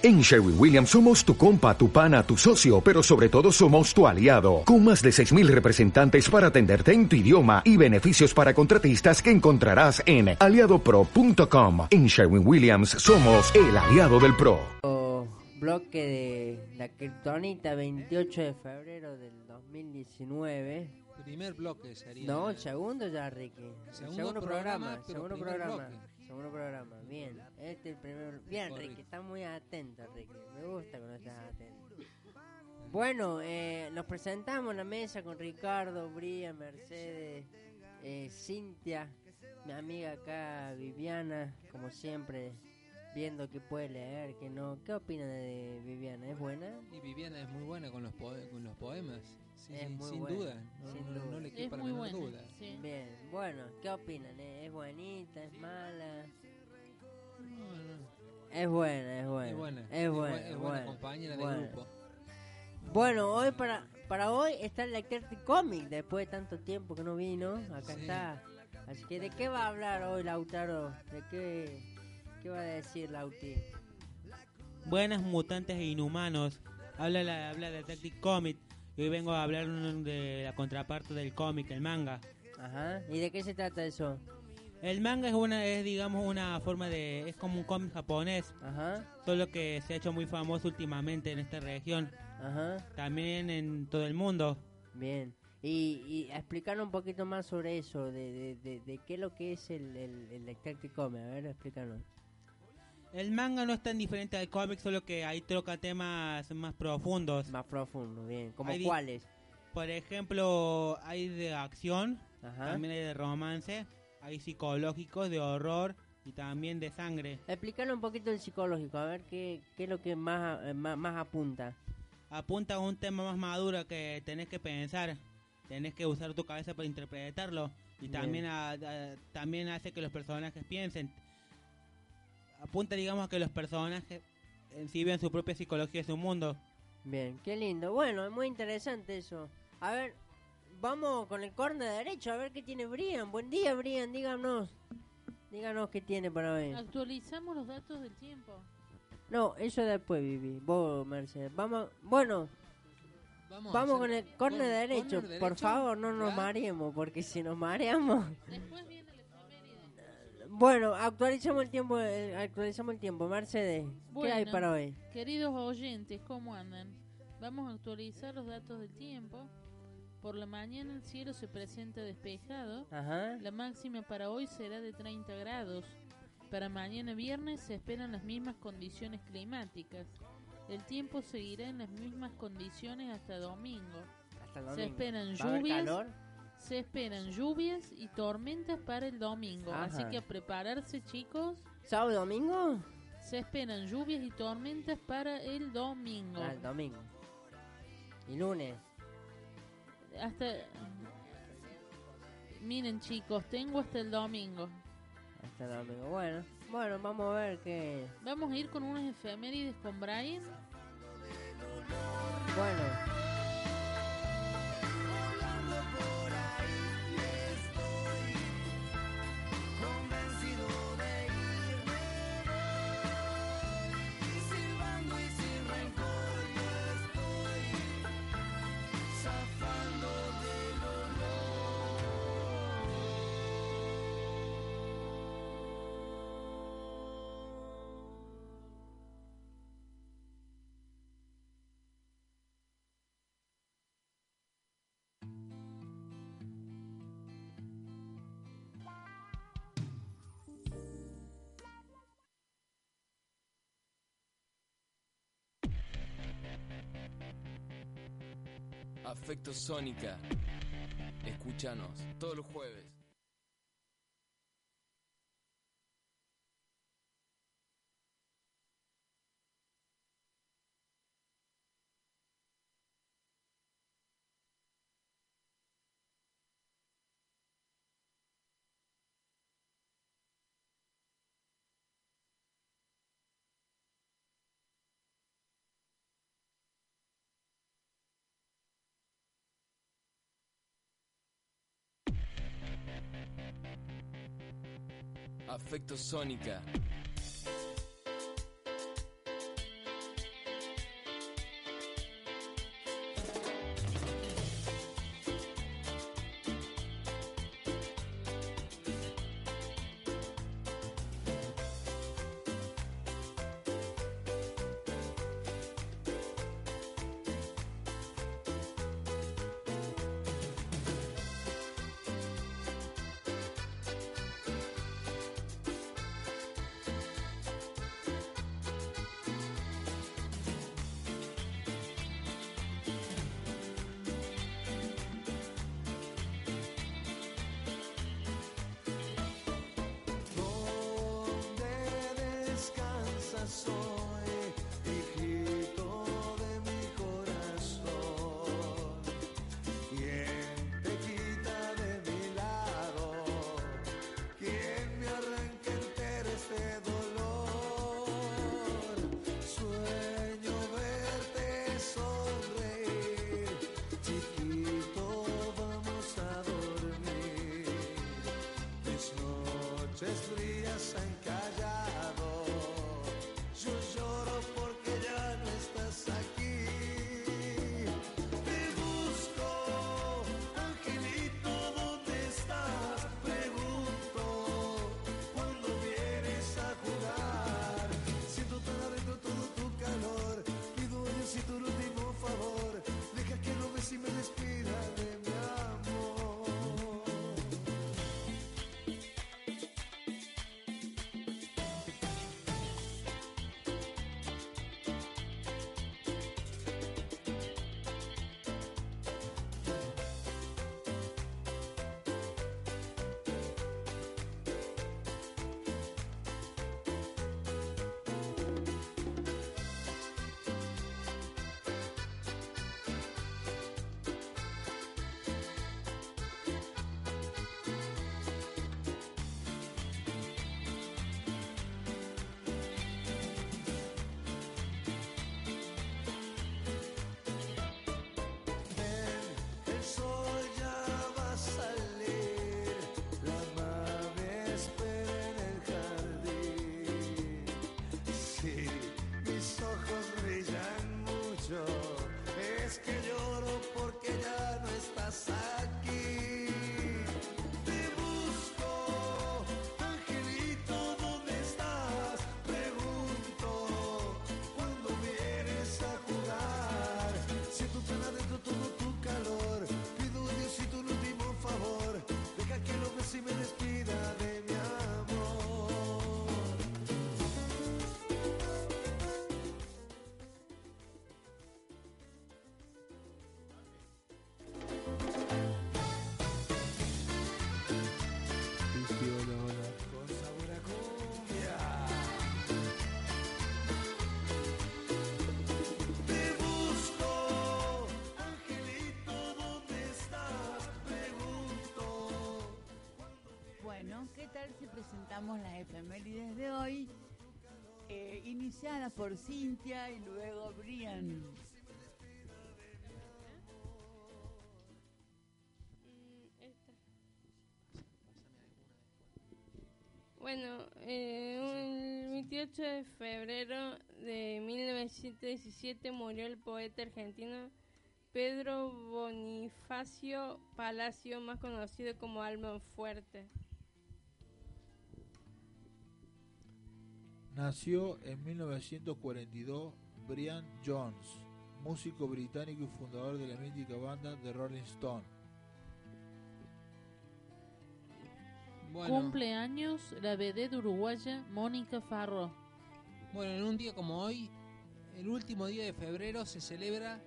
En Sherwin Williams somos tu compa, tu pana, tu socio, pero sobre todo somos tu aliado, con más de 6.000 representantes para atenderte en tu idioma y beneficios para contratistas que encontrarás en aliadopro.com. En Sherwin Williams somos el aliado del PRO. Bloque de la Kryptonita 28 de febrero del 2019. Primer bloque sería. No, segundo ya, Ricky. Segundo segundo programa, programa, pero segundo programa. bloque. Segundo programa, bien. Este es el primer. Bien. Ricky, está muy atento, Ricky. Me gusta cuando estás atento. Bueno, eh, nos presentamos en la mesa con Ricardo, Bría, Mercedes, eh, Cintia, mi amiga acá, Viviana, como siempre, viendo que puede leer, que no. ¿Qué opina de Viviana? ¿Es buena? Y Viviana es muy buena con los, con los poemas. Sí, Es sí, muy sin buena, duda. No, sin no- duda. no le Es quepa la menor buena. duda. sí. Bien, bueno, ¿qué opinan? eh? ¿Es buenita? ¿Es mala? No, no. Es buena, es buena. Es buena. Es buena, bu- es buena compañera de buena. grupo. Bueno, hoy para para hoy está el Lectertic Comic, después de tanto tiempo que no vino, acá Sí. está. Así que, ¿de qué va a hablar hoy Lautaro? ¿De qué, qué va a decir Lauti? Buenas mutantes e inhumanos. Habla, la, habla de Detective Comic. Y hoy vengo a hablar de la contraparte del cómic, el manga. Ajá, ¿y de qué se trata eso? El manga es una, es digamos una forma de, es como un cómic japonés, Ajá, solo que se ha hecho muy famoso últimamente en esta región, ajá, también en todo el mundo. bien. Y, y explicar un poquito más sobre eso, de, de, de, de qué es lo que es el, el, el Lectertic Comic, a ver, explícanos. El manga no es tan diferente al cómic, solo que ahí toca temas más profundos. Más profundo, bien. ¿Como cuáles? Por ejemplo, hay de acción, Ajá. también hay de romance, hay psicológicos, de horror y también de sangre. Explícanos un poquito el psicológico, a ver qué, qué es lo que más, eh, más, más apunta. apunta a un tema más maduro que tenés que pensar, tenés que usar tu cabeza para interpretarlo y Bien. también a- a- también hace que los personajes piensen. Apunta digamos a que los personajes en sí vean su propia psicología y su mundo. Bien, qué lindo. Bueno, es muy interesante eso. A ver, vamos con el corner derecho, a ver qué tiene Brian. Buen día, Brian, díganos. Díganos qué tiene para hoy. Actualizamos los datos del tiempo. No, eso después, Vivi. Vos, Mercedes. Vamos, bueno, Vamos, vamos con el corner derecho. corner Por favor, no nos ¿ya? mareemos, porque si nos mareamos... Después. Bueno, actualizamos el tiempo, eh, actualizamos el tiempo. Mercedes, ¿qué hay Bueno. para hoy? Queridos oyentes, ¿cómo andan? Vamos a actualizar los datos del tiempo. Por la mañana el cielo se presenta despejado. Ajá. La máxima para hoy será de 30 grados. Para mañana viernes se esperan las mismas condiciones climáticas. El tiempo seguirá en las mismas condiciones hasta domingo. Hasta el Se domingo. esperan ¿Va a haber lluvias. Se esperan lluvias y tormentas para el domingo. Así que a prepararse chicos. ¿Sábado y domingo? Se esperan lluvias y tormentas para el domingo. Ah, el domingo. ¿Y lunes? Hasta... Miren chicos, tengo hasta el domingo. Hasta el domingo. Bueno, bueno, vamos a ver qué. Vamos a ir con unas efemérides con Brian. Bueno. Afecto Sónica. Escúchanos todos los jueves. Afecto Sónica. Just leave. Presentamos las efemérides de hoy? Eh, iniciada por Cintia y luego Brian. Bueno, eh, el 28 de febrero de 1917 murió el poeta argentino Pedro Bonifacio Palacio, más conocido como Alma Fuerte. Nació en 1942 Brian Jones, músico británico y fundador de la mítica banda The Rolling Stone. Bueno, Cumpleaños la vedette uruguaya Mónica Farro. bueno, en un día como hoy, el último día de febrero, se celebra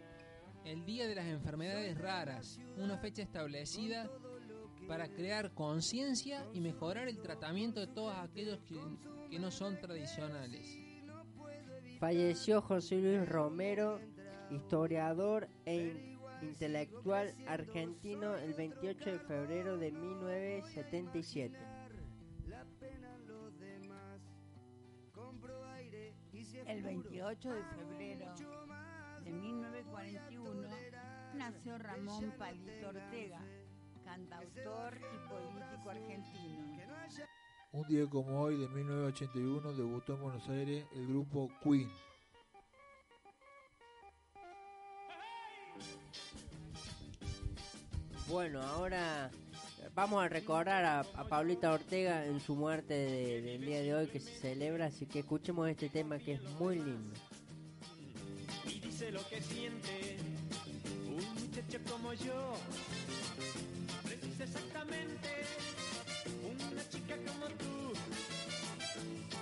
el Día de las Enfermedades Raras, una fecha establecida para crear conciencia y mejorar el tratamiento de todos aquellos que, que no son tradicionales. Falleció José Luis Romero, historiador e in- intelectual argentino, el 28 de febrero de 1977. El 28 de febrero de 1941 nació Ramón Palito Ortega, cantautor y político argentino. Un día como hoy de 1981 debutó en Buenos Aires el grupo Queen. Bueno, ahora vamos a recordar a, a Paulita Ortega en su muerte de- del día de hoy que se celebra, así que escuchemos este tema que es muy lindo. y dice lo que siente un muchacho como yo. Precisa exactamente chica como tú.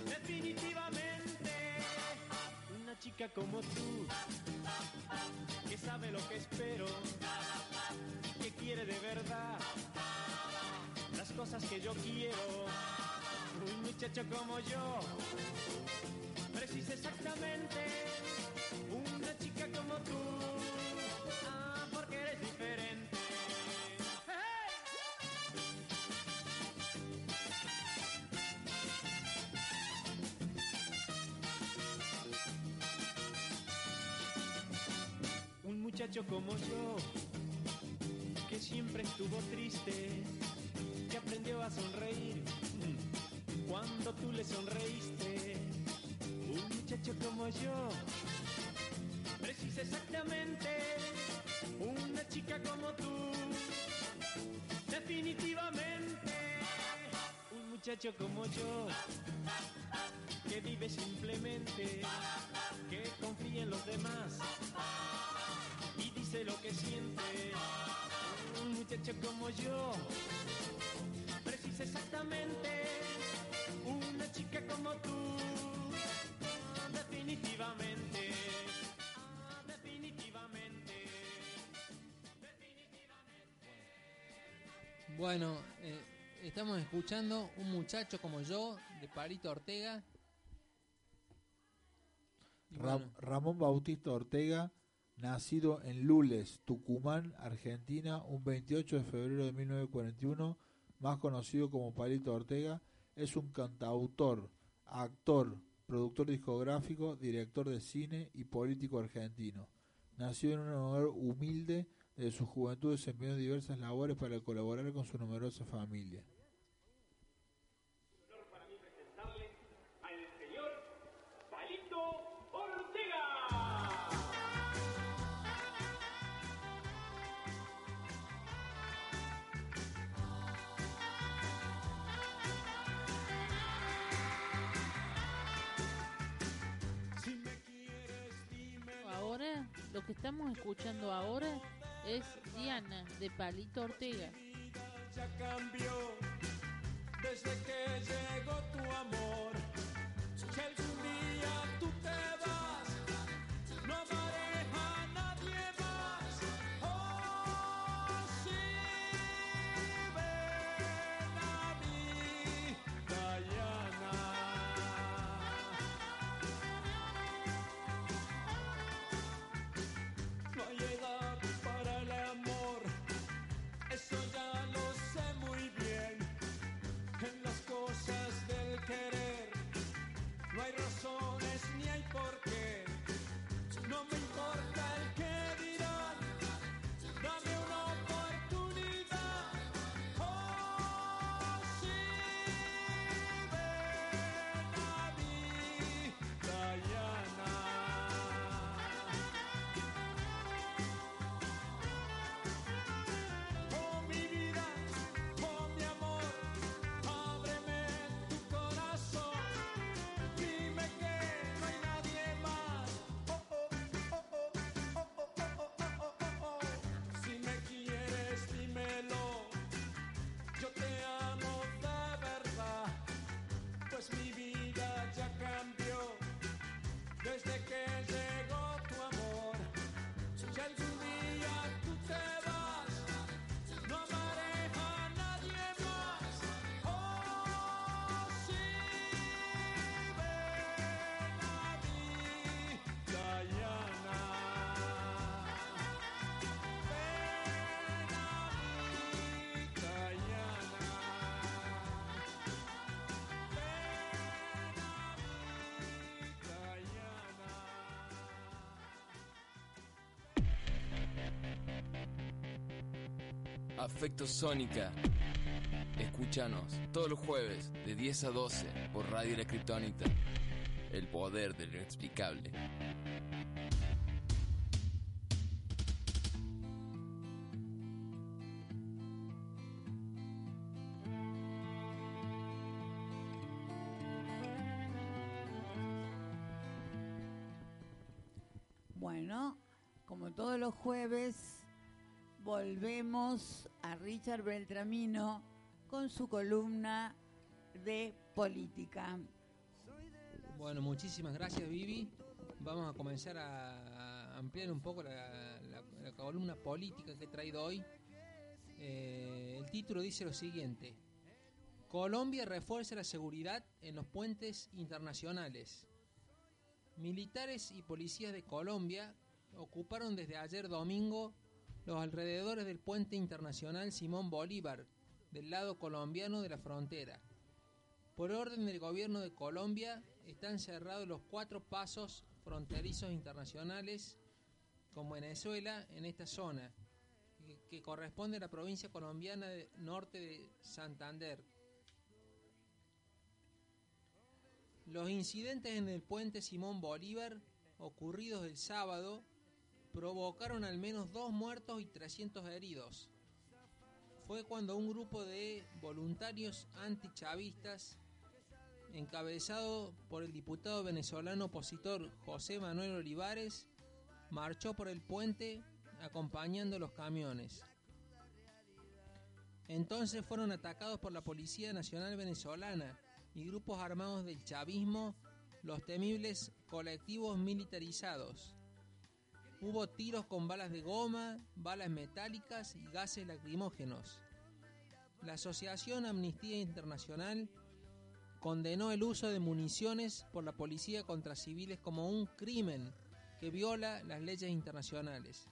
Definitivamente una chica como tú que sabe lo que espero, que quiere de verdad las cosas que yo quiero. Un muchacho como yo precisa exactamente una chica como tú. Ah, porque eres diferente. Muchacho como yo, que siempre estuvo triste, que aprendió a sonreír, cuando tú le sonreíste. Un muchacho como yo precisa exactamente una chica como tú. Definitivamente, un muchacho como yo que vive simplemente, que confía en los demás y dice lo que siente. Un muchacho como yo precisa exactamente una chica como tú. Definitivamente, ah, definitivamente. Bueno, eh, estamos escuchando un muchacho como yo, de Parito Ortega. Bueno, Ramón Bautista Ortega, nacido en Lules, Tucumán, Argentina, un 28 de febrero de 1941, más conocido como Palito Ortega, es un cantautor, actor, productor discográfico, director de cine y político argentino. Nació en un hogar humilde, desde su juventud desempeñó diversas labores para colaborar con su numerosa familia. Lo que estamos escuchando ahora es Diana de Palito Ortega. desde que llegó tu amor. Afecto Sónica. Escúchanos todos los jueves de 10 a 12 por Radio La. El poder del inexplicable. Bueno, como todos los jueves, volvemos Richard Beltramino con su columna de política. Bueno, muchísimas gracias Vivi. Vamos a comenzar a ampliar un poco la, columna política que he traído hoy. Eh, el título dice lo siguiente. Colombia refuerza la seguridad en los puentes internacionales. Militares y policías de Colombia ocuparon desde ayer domingo los alrededores del puente internacional Simón Bolívar, del lado colombiano de la frontera. Por orden del gobierno de Colombia, están cerrados los cuatro pasos fronterizos internacionales con Venezuela en esta zona, que, que corresponde a la provincia colombiana de norte de Santander. Los incidentes en el puente Simón Bolívar, ocurridos el sábado, provocaron al menos dos muertos y 300 heridos. Fue cuando un grupo de voluntarios antichavistas, encabezado por el diputado venezolano opositor José Manuel Olivares, marchó por el puente acompañando los camiones. Entonces fueron atacados por la Policía Nacional Venezolana y grupos armados del chavismo, los temibles colectivos militarizados. Hubo tiros con balas de goma, balas metálicas y gases lacrimógenos. La Asociación Amnistía Internacional condenó el uso de municiones por la policía contra civiles como un crimen que viola las leyes internacionales.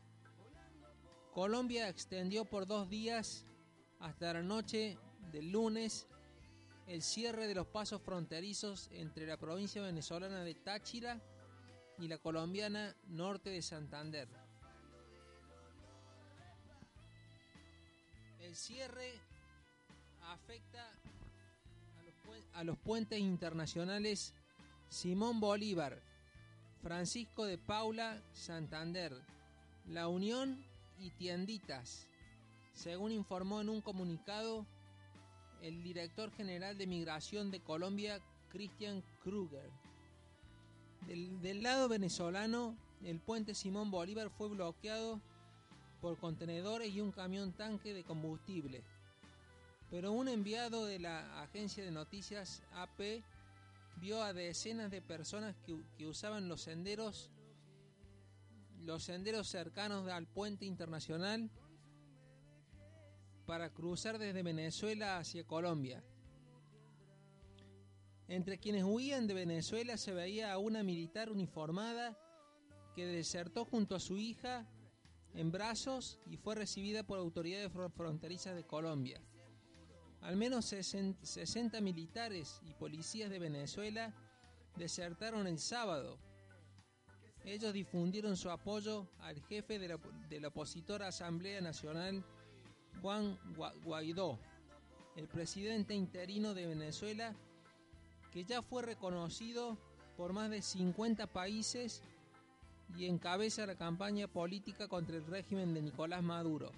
Colombia extendió por dos días hasta la noche del lunes el cierre de los pasos fronterizos entre la provincia venezolana de Táchira y la colombiana norte de Santander. El cierre afecta a los, a los puentes internacionales Simón Bolívar, Francisco de Paula, Santander, La Unión y Tienditas, según informó en un comunicado el director general de Migración de Colombia, Christian Kruger. Del, lado venezolano, el puente Simón Bolívar fue bloqueado por contenedores y un camión tanque de combustible. Pero un enviado de la agencia de noticias AP vio a decenas de personas que, que usaban los senderos los senderos cercanos al puente internacional para cruzar desde Venezuela hacia Colombia. Entre quienes huían de Venezuela se veía a una militar uniformada que desertó junto a su hija en brazos y fue recibida por autoridades fron- fronterizas de Colombia. Al menos sesen- 60 militares y policías de Venezuela desertaron el sábado. Ellos difundieron su apoyo al jefe de la, de la opositora Asamblea Nacional, Juan Gua- Guaidó, el presidente interino de Venezuela, que ya fue reconocido por más de 50 países y encabeza la campaña política contra el régimen de Nicolás Maduro.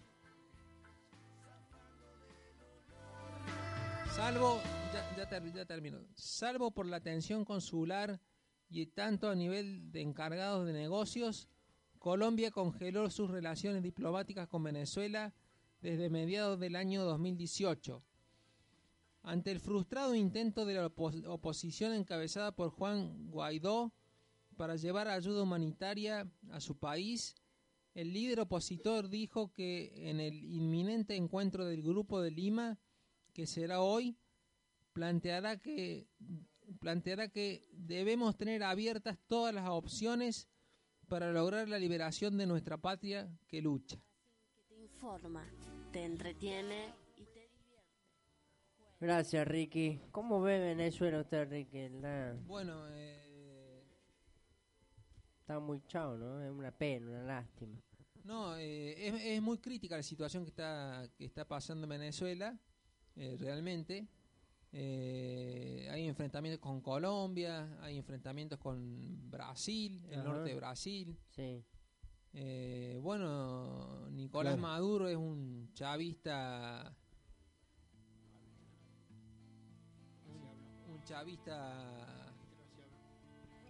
Salvo, ya, ya ya termino. Salvo por la tensión consular y tanto a nivel de encargados de negocios, Colombia congeló sus relaciones diplomáticas con Venezuela desde mediados del año 2018. Ante el frustrado intento de la opo- oposición encabezada por Juan Guaidó para llevar ayuda humanitaria a su país, el líder opositor dijo que en el inminente encuentro del Grupo de Lima, que será hoy, planteará que planteará que debemos tener abiertas todas las opciones para lograr la liberación de nuestra patria que lucha. Te informa, te entretiene Gracias, Ricky. ¿Cómo ve Venezuela usted, Ricky? La- Bueno, eh, Está muy chao, ¿no? Es una pena, una lástima. no, eh, es, es muy crítica la situación que está que está pasando en Venezuela, eh, realmente. Eh, hay enfrentamientos con Colombia, hay enfrentamientos con Brasil, el Ajá. norte de Brasil. Sí. Eh, bueno, Nicolás Claro. Maduro es un chavista. Chavista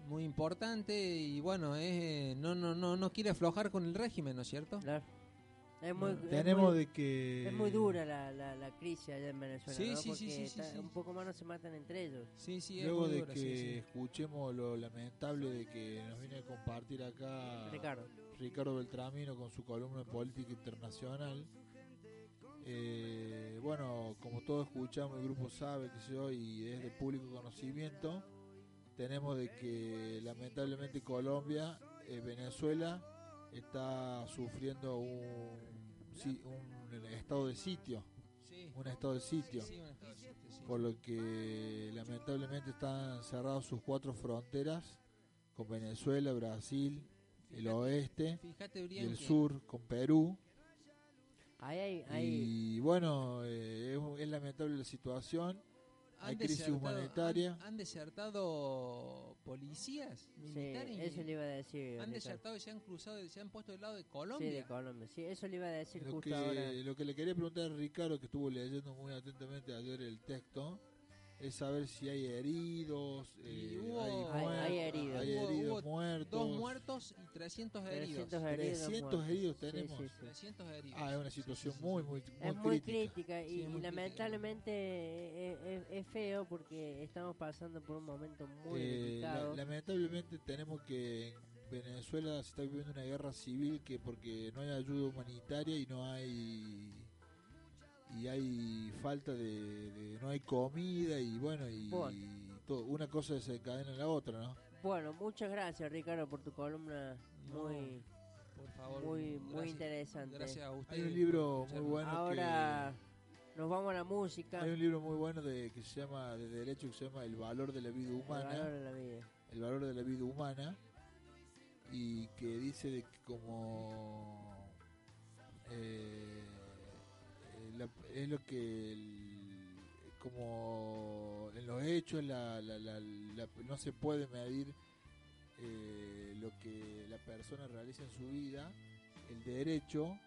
muy importante y bueno, es, eh, no, no, no, no quiere aflojar con el régimen, ¿no es cierto? Claro. Es muy, es Tenemos muy- de que... Es muy dura la, la, la crisis allá en Venezuela, Sí, ¿no? sí, sí, Porque sí, sí, está- sí. un poco más no se matan entre ellos. Sí, sí, es Luego muy de dura, que sí, sí. escuchemos lo lamentable de que nos viene a compartir acá Ricardo. Ricardo Beltramino con su columna en política internacional. Eh, bueno, como todos escuchamos, el grupo sabe que yo y es de público conocimiento, tenemos de que lamentablemente Colombia, eh, Venezuela está sufriendo un, si- un estado de sitio, Sí. un estado de sitio Sí, sí, sí, sí. por lo que lamentablemente están cerradas sus cuatro fronteras con Venezuela, Brasil, el oeste Fíjate, y el sur con Perú. Ahí Y bueno, eh, es, es lamentable la situación. hay crisis humanitaria. Han, han desertado policías Sí, militares. eso le iba a decir. Han desertado y se han cruzado, y se han puesto del lado de Sí, Colombia. de Colombia. Sí, eso le iba a decir Lo justo que, ahora. lo que le quería preguntar a Ricardo, que estuvo leyendo muy atentamente ayer el texto, es saber si hay heridos, eh, hubo- hay, Hay- muer- hay heridos. hay Hubo- heridos, hubo muertos. Dos muertos y 300 heridos. 300 heridos. 300 muertos. heridos Sí, tenemos. sí, sí. 300 heridos. Ah, es una situación sí, sí, muy, sí. muy, Es muy muy crítica. y, muy lamentablemente es, es- es feo porque estamos pasando por un momento muy Eh, delicado. la- lamentablemente tenemos que en Venezuela se está viviendo una guerra civil que porque no hay ayuda humanitaria y no hay y hay falta de, de- no hay comida y bueno y, Bueno. todo, una cosa desencadena en la otra, ¿no? Bueno, muchas gracias Ricardo por tu columna No, muy Por favor. muy muy interesante. Gracias a Hay ustedes. un libro muy bueno Ahora nos vamos a la música. que hay un libro muy bueno de que se llama de derecho que se llama El valor de la vida El humana. valor de la vida. el valor de la vida humana y que dice de que como eh, eh, la- es lo que el- como los hechos la, la- la- la- no se puede medir eh, lo que la persona realiza en su vida. El derecho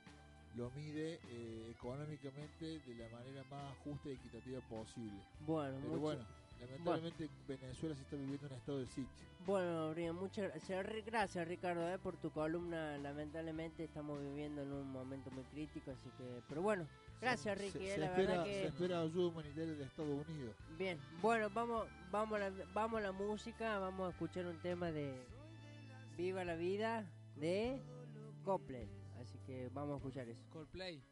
lo mide eh, económicamente de la manera más justa y equitativa posible. Bueno, pero mucho- bueno lamentablemente Venezuela se está viviendo un estado de sitio Bueno, Brian, muchas gracias. Gracias, Ricardo, eh, por tu columna. Lamentablemente estamos viviendo en un momento muy crítico, así que... Pero bueno, gracias, Ricky. se, eh, la espera, verdad se que... espera ayuda humanitaria de Estados Unidos. Bien, bueno, vamos, vamos, a la, vamos a la música. Vamos a escuchar un tema de Viva la Vida de Copley. Así que vamos a escuchar eso. Coldplay.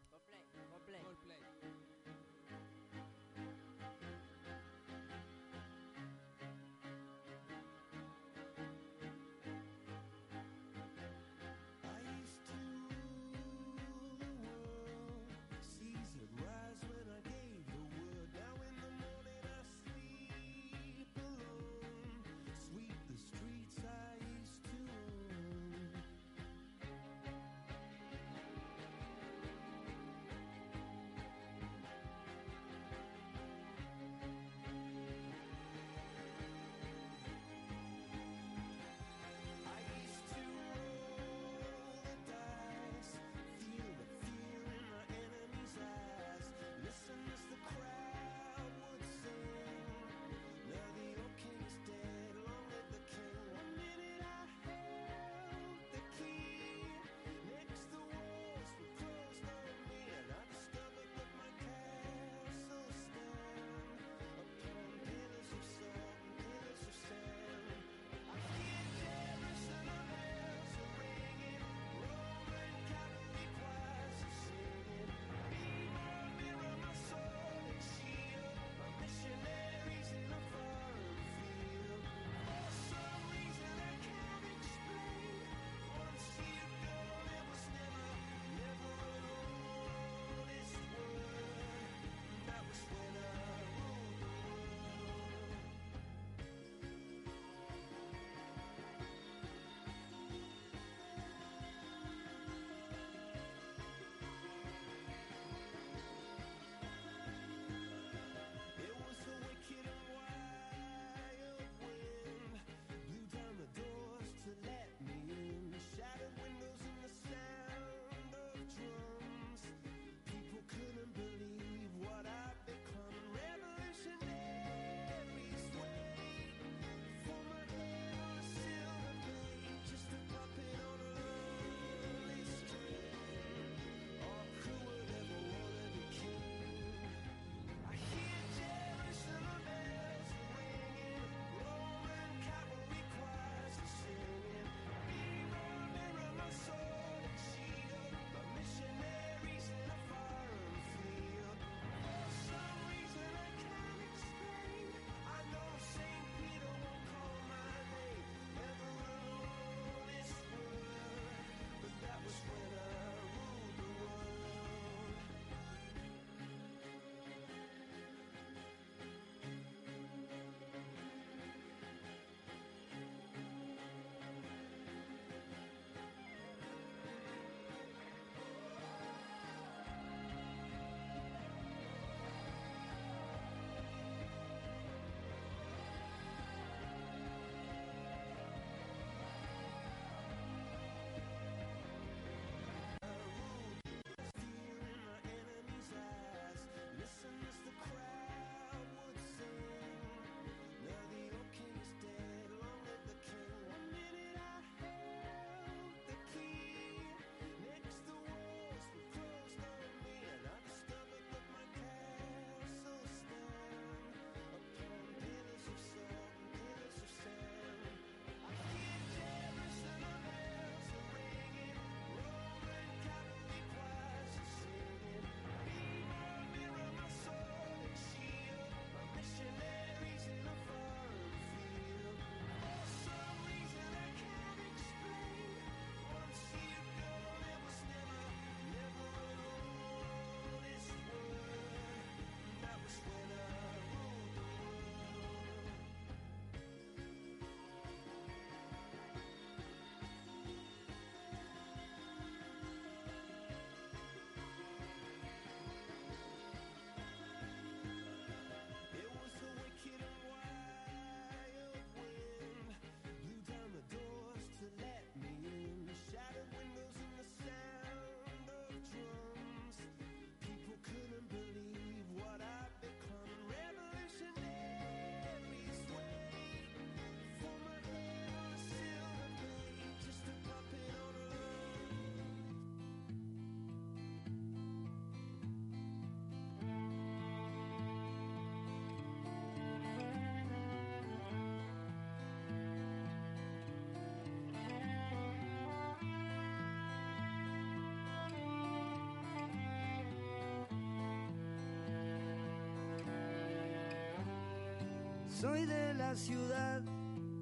Soy de la ciudad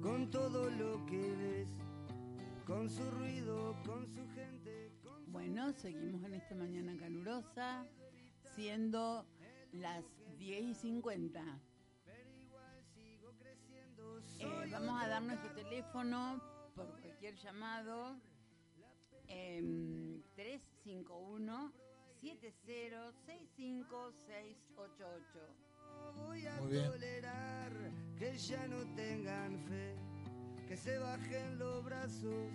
con todo lo que ves, con su ruido, con su gente. Con Bueno, seguimos en esta mañana calurosa, siendo las 10 y 50. Eh, vamos a dar nuestro teléfono por cualquier llamado. em, 351 7065 voy a tolerar que ya no tengan fe, que se bajen los brazos,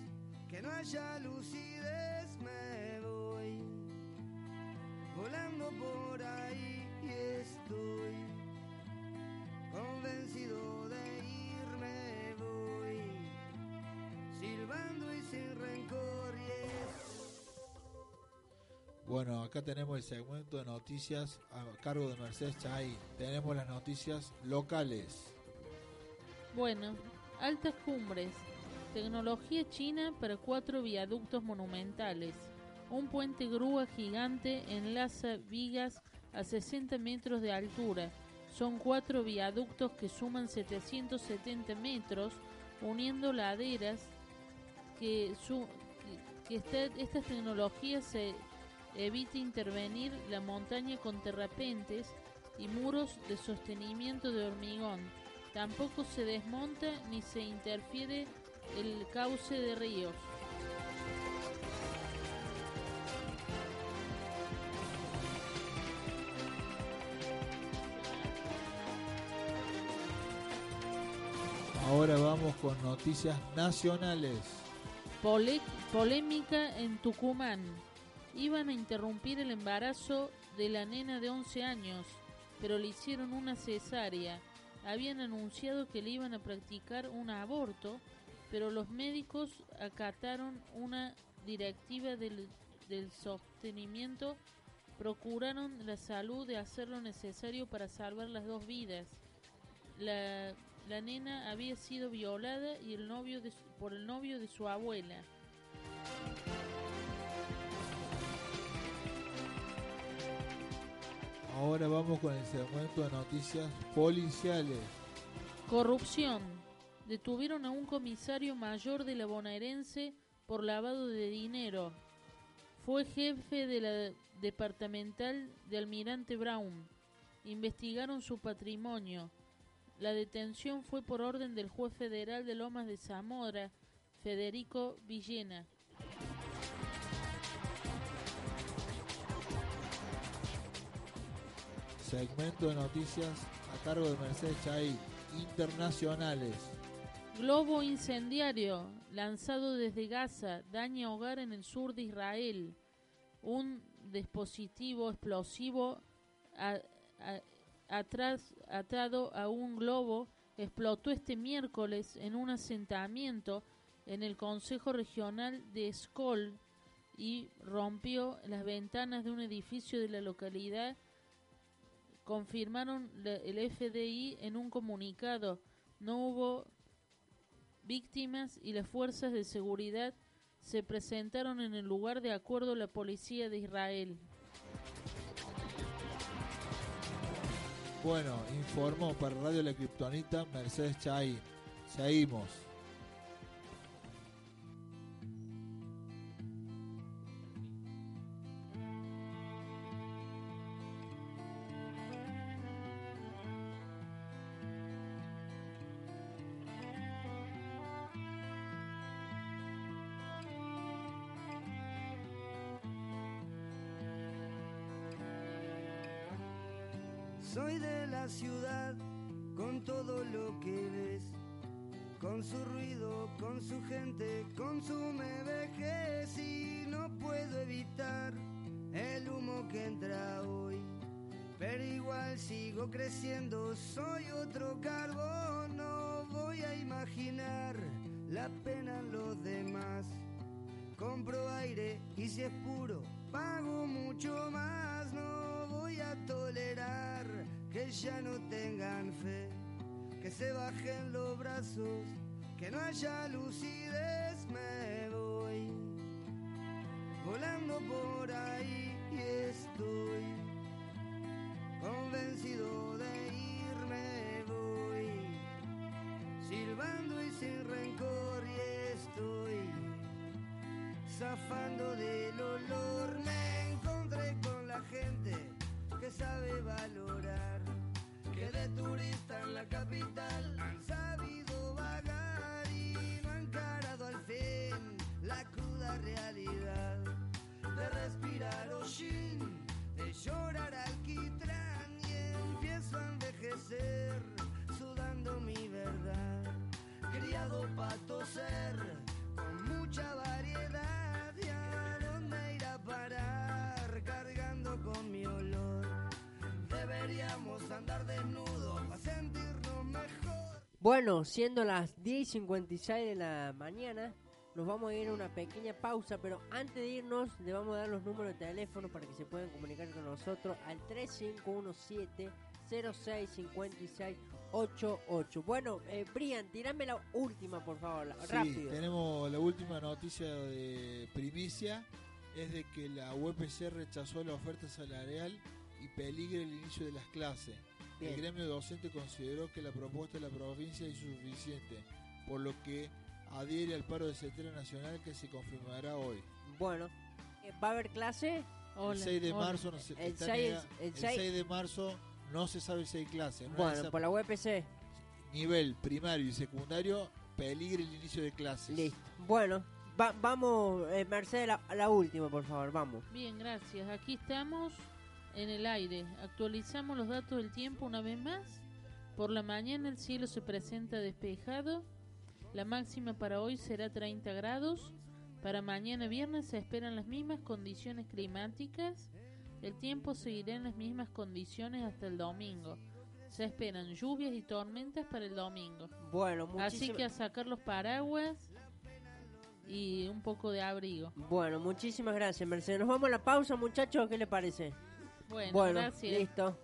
que no haya lucidez, me voy. Volando por ahí y estoy convencido de irme voy. Silbando y sin rencor Bueno, acá tenemos el segmento de noticias a cargo de Mercedes Chay. Tenemos las noticias locales. Bueno, altas cumbres. Tecnología china para cuatro viaductos monumentales. Un puente grúa gigante enlaza vigas a 60 metros de altura. Son cuatro viaductos que suman 770 metros, uniendo laderas que, su, que esta- estas tecnologías se evita intervenir la montaña con terrapentes y muros de sostenimiento de hormigón. Tampoco se desmonta ni se interfiere el cauce de ríos. Ahora vamos con noticias nacionales. Pole- polémica en Tucumán. Iban a interrumpir el embarazo de la nena de 11 años, pero le hicieron una cesárea. Habían anunciado que le iban a practicar un aborto, pero los médicos acataron una directiva del, del sostenimiento, procuraron la salud de hacer lo necesario para salvar las dos vidas. La, la nena había sido violada y el novio de por el novio de su abuela. Ahora vamos con el segmento de noticias policiales. Corrupción. Detuvieron a un comisario mayor de la bonaerense por lavado de dinero. Fue jefe de la departamental de Almirante Brown. Investigaron su patrimonio. La detención fue por orden del juez federal de Lomas de Zamora, Federico Villena. Segmento de noticias a cargo de Mercedes Chay. Internacionales. Globo incendiario lanzado desde Gaza daña hogar en el sur de Israel. Un dispositivo explosivo a- a- atado a un globo explotó este miércoles en un asentamiento en el Consejo Regional de Skol y rompió las ventanas de un edificio de la localidad confirmaron el FDI en un comunicado. No hubo víctimas y las fuerzas de seguridad se presentaron en el lugar de acuerdo a la policía de Israel. Bueno, informó para Radio La Kryptonita Mercedes Chay. Seguimos. Y si es puro, pago mucho más. No voy a tolerar que ya no tengan fe, que se bajen los brazos, que no haya lucidez. Me voy volando por ahí y estoy convencido de irme. Voy zafando del olor me encontré con la gente que sabe valorar, que de turista en la capital han sabido vagar y no han encarado al fin la cruda realidad. De respirar hollín, de llorar alquitrán y empiezo a envejecer sudando mi verdad, criado para toser con mucha variedad Deberíamos andar desnudos para sentirnos mejor. Bueno, siendo las 10.56 de la mañana, nos vamos a ir a una pequeña pausa, pero antes de irnos le vamos a dar los números de teléfono para que se puedan comunicar con nosotros al 3517 065688. Bueno, eh, Brian, tirame la última, por favor, la- Sí, rápido. tenemos la última noticia de primicia, es de que la UPC rechazó la oferta salarial y peligra el inicio de las clases. Bien. El gremio docente consideró que la propuesta de la provincia es insuficiente, por lo que adhiere al paro de setera nacional que se confirmará hoy. Bueno, eh, ¿va a haber clase? el 6 de marzo no se, El está 6 nega- el el 6 6 de marzo no se sabe si hay clase. Una Bueno, por la UPC. nivel primario y secundario peligra el inicio de clases. Listo. Bueno, va- vamos, eh, Mercedes, la, la última, por favor, vamos. Bien, gracias. Aquí estamos en el aire. Actualizamos los datos del tiempo una vez más. Por la mañana el cielo se presenta despejado. La máxima para hoy será 30 grados. Para mañana viernes se esperan las mismas condiciones climáticas. El tiempo seguirá en las mismas condiciones hasta el domingo. Se esperan lluvias y tormentas para el domingo. Bueno, Así muchísimas- que a sacar los paraguas y un poco de abrigo. Bueno, muchísimas gracias, Mercedes. Nos vamos a la pausa, muchachos, ¿qué le parece? Bueno, bueno gracias. listo.